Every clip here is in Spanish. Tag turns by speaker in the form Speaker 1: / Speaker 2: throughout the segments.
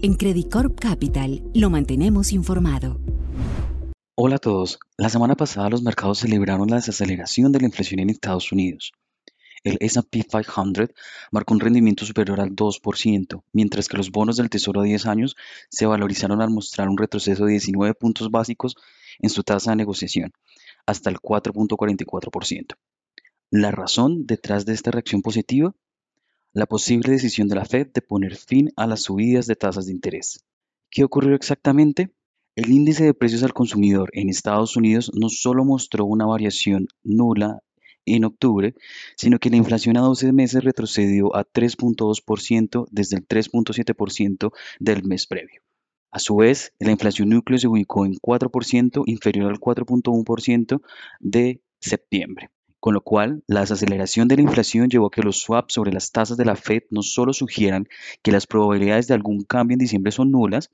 Speaker 1: En Credit Corp Capital lo mantenemos informado.
Speaker 2: Hola a todos. La semana pasada los mercados celebraron la desaceleración de la inflación en Estados Unidos. El SP 500 marcó un rendimiento superior al 2%, mientras que los bonos del Tesoro a 10 años se valorizaron al mostrar un retroceso de 19 puntos básicos en su tasa de negociación, hasta el 4.44%. La razón detrás de esta reacción positiva la posible decisión de la Fed de poner fin a las subidas de tasas de interés. ¿Qué ocurrió exactamente? El índice de precios al consumidor en Estados Unidos no solo mostró una variación nula en octubre, sino que la inflación a 12 meses retrocedió a 3.2% desde el 3.7% del mes previo. A su vez, la inflación núcleo se ubicó en 4%, inferior al 4.1% de septiembre con lo cual la desaceleración de la inflación llevó a que los swaps sobre las tasas de la Fed no solo sugieran que las probabilidades de algún cambio en diciembre son nulas,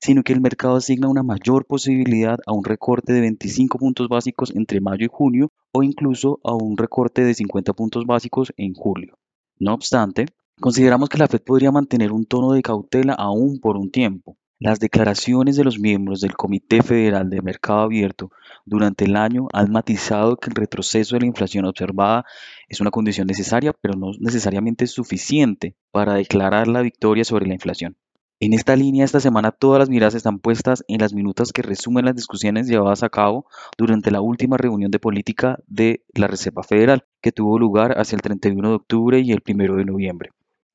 Speaker 2: sino que el mercado asigna una mayor posibilidad a un recorte de 25 puntos básicos entre mayo y junio o incluso a un recorte de 50 puntos básicos en julio. No obstante, consideramos que la Fed podría mantener un tono de cautela aún por un tiempo, las declaraciones de los miembros del Comité Federal de Mercado Abierto durante el año han matizado que el retroceso de la inflación observada es una condición necesaria, pero no necesariamente suficiente para declarar la victoria sobre la inflación. En esta línea, esta semana todas las miradas están puestas en las minutas que resumen las discusiones llevadas a cabo durante la última reunión de política de la Reserva Federal, que tuvo lugar hacia el 31 de octubre y el 1 de noviembre.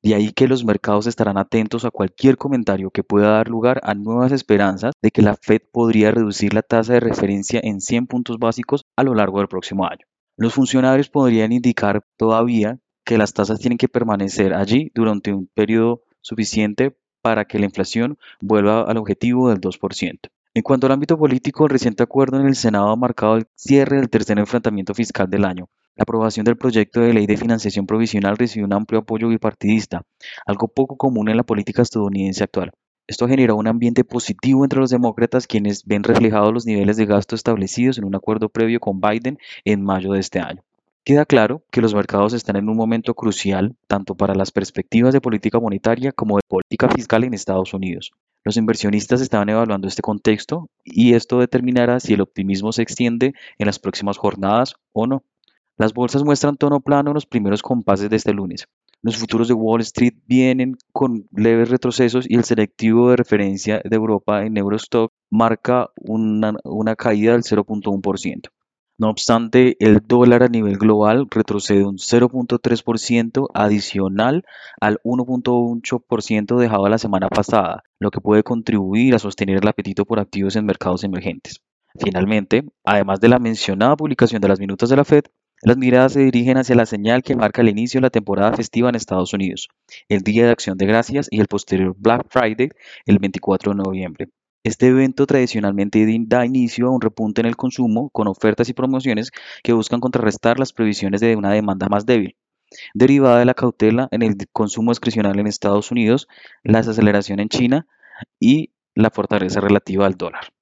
Speaker 2: De ahí que los mercados estarán atentos a cualquier comentario que pueda dar lugar a nuevas esperanzas de que la Fed podría reducir la tasa de referencia en 100 puntos básicos a lo largo del próximo año. Los funcionarios podrían indicar todavía que las tasas tienen que permanecer allí durante un periodo suficiente para que la inflación vuelva al objetivo del 2%. En cuanto al ámbito político, el reciente acuerdo en el Senado ha marcado el cierre del tercer enfrentamiento fiscal del año, la aprobación del proyecto de ley de financiación provisional recibió un amplio apoyo bipartidista, algo poco común en la política estadounidense actual. Esto generó un ambiente positivo entre los demócratas quienes ven reflejados los niveles de gasto establecidos en un acuerdo previo con Biden en mayo de este año. Queda claro que los mercados están en un momento crucial tanto para las perspectivas de política monetaria como de política fiscal en Estados Unidos. Los inversionistas estaban evaluando este contexto y esto determinará si el optimismo se extiende en las próximas jornadas o no. Las bolsas muestran tono plano en los primeros compases de este lunes. Los futuros de Wall Street vienen con leves retrocesos y el selectivo de referencia de Europa en Eurostock marca una, una caída del 0.1%. No obstante, el dólar a nivel global retrocede un 0.3% adicional al 1.8% dejado la semana pasada, lo que puede contribuir a sostener el apetito por activos en mercados emergentes. Finalmente, además de la mencionada publicación de las minutas de la Fed, las miradas se dirigen hacia la señal que marca el inicio de la temporada festiva en Estados Unidos, el Día de Acción de Gracias y el posterior Black Friday el 24 de noviembre. Este evento tradicionalmente da inicio a un repunte en el consumo con ofertas y promociones que buscan contrarrestar las previsiones de una demanda más débil, derivada de la cautela en el consumo discrecional en Estados Unidos, la desaceleración en China y la fortaleza relativa al dólar.